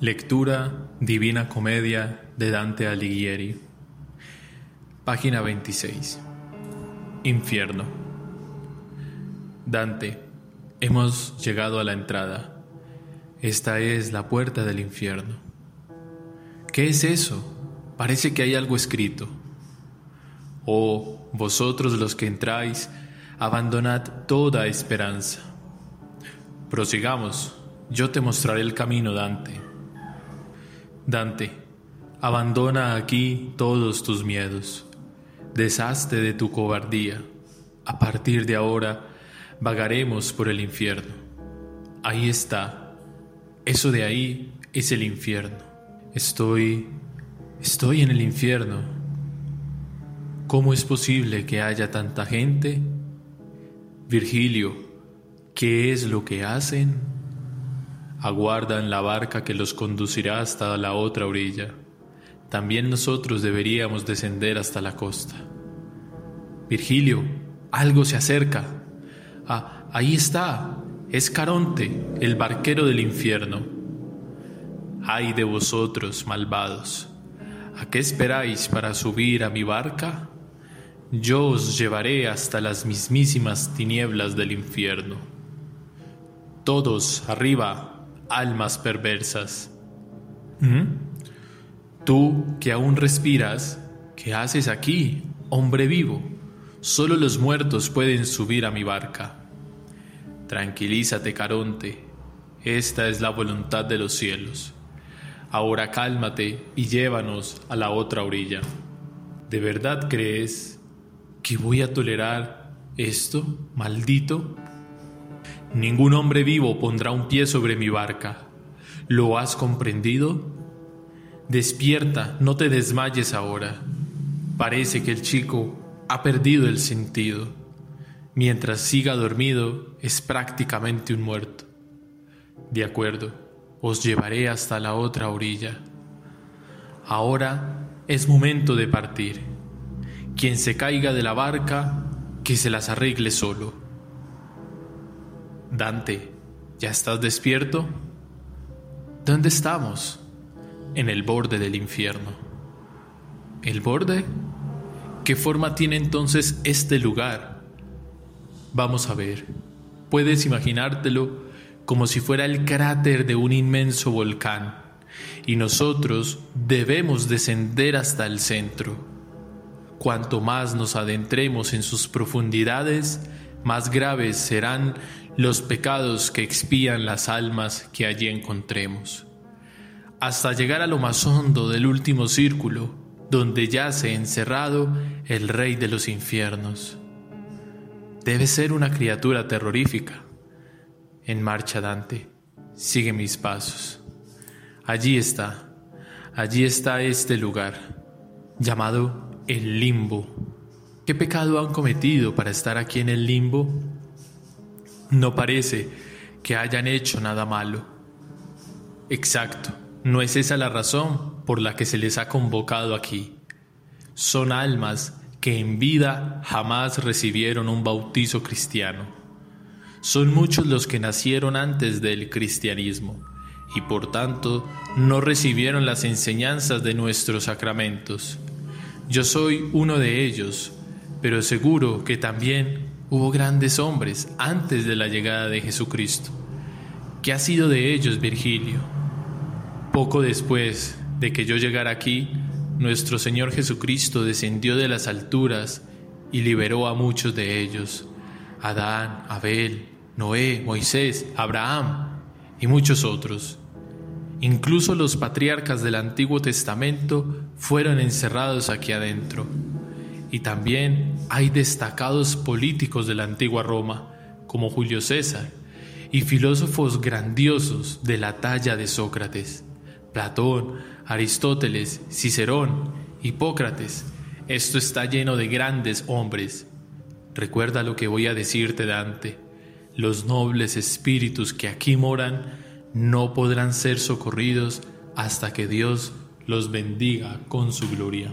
Lectura Divina Comedia de Dante Alighieri. Página 26. Infierno. Dante, hemos llegado a la entrada. Esta es la puerta del infierno. ¿Qué es eso? Parece que hay algo escrito. Oh, vosotros los que entráis, abandonad toda esperanza. Prosigamos, yo te mostraré el camino, Dante. Dante, abandona aquí todos tus miedos, deshazte de tu cobardía. A partir de ahora vagaremos por el infierno. Ahí está, eso de ahí es el infierno. Estoy, estoy en el infierno. ¿Cómo es posible que haya tanta gente? Virgilio, ¿qué es lo que hacen? Aguardan la barca que los conducirá hasta la otra orilla. También nosotros deberíamos descender hasta la costa. Virgilio, algo se acerca. Ah, ahí está. Es Caronte, el barquero del infierno. Ay de vosotros, malvados. ¿A qué esperáis para subir a mi barca? Yo os llevaré hasta las mismísimas tinieblas del infierno. Todos arriba, almas perversas. ¿Mm? Tú que aún respiras, ¿qué haces aquí, hombre vivo? Solo los muertos pueden subir a mi barca. Tranquilízate, Caronte, esta es la voluntad de los cielos. Ahora cálmate y llévanos a la otra orilla. ¿De verdad crees que voy a tolerar esto, maldito? Ningún hombre vivo pondrá un pie sobre mi barca. ¿Lo has comprendido? Despierta, no te desmayes ahora. Parece que el chico ha perdido el sentido. Mientras siga dormido, es prácticamente un muerto. De acuerdo, os llevaré hasta la otra orilla. Ahora es momento de partir. Quien se caiga de la barca, que se las arregle solo. Dante, ¿ya estás despierto? ¿Dónde estamos? En el borde del infierno. ¿El borde? ¿Qué forma tiene entonces este lugar? Vamos a ver. Puedes imaginártelo como si fuera el cráter de un inmenso volcán, y nosotros debemos descender hasta el centro. Cuanto más nos adentremos en sus profundidades, más graves serán los pecados que expían las almas que allí encontremos, hasta llegar a lo más hondo del último círculo, donde yace encerrado el rey de los infiernos. Debe ser una criatura terrorífica. En marcha, Dante, sigue mis pasos. Allí está, allí está este lugar, llamado el limbo. ¿Qué pecado han cometido para estar aquí en el limbo? No parece que hayan hecho nada malo. Exacto, no es esa la razón por la que se les ha convocado aquí. Son almas que en vida jamás recibieron un bautizo cristiano. Son muchos los que nacieron antes del cristianismo y por tanto no recibieron las enseñanzas de nuestros sacramentos. Yo soy uno de ellos, pero seguro que también Hubo grandes hombres antes de la llegada de Jesucristo. ¿Qué ha sido de ellos, Virgilio? Poco después de que yo llegara aquí, nuestro Señor Jesucristo descendió de las alturas y liberó a muchos de ellos. Adán, Abel, Noé, Moisés, Abraham y muchos otros. Incluso los patriarcas del Antiguo Testamento fueron encerrados aquí adentro y también hay destacados políticos de la antigua Roma, como Julio César, y filósofos grandiosos de la talla de Sócrates, Platón, Aristóteles, Cicerón, Hipócrates. Esto está lleno de grandes hombres. Recuerda lo que voy a decirte, Dante. Los nobles espíritus que aquí moran no podrán ser socorridos hasta que Dios los bendiga con su gloria.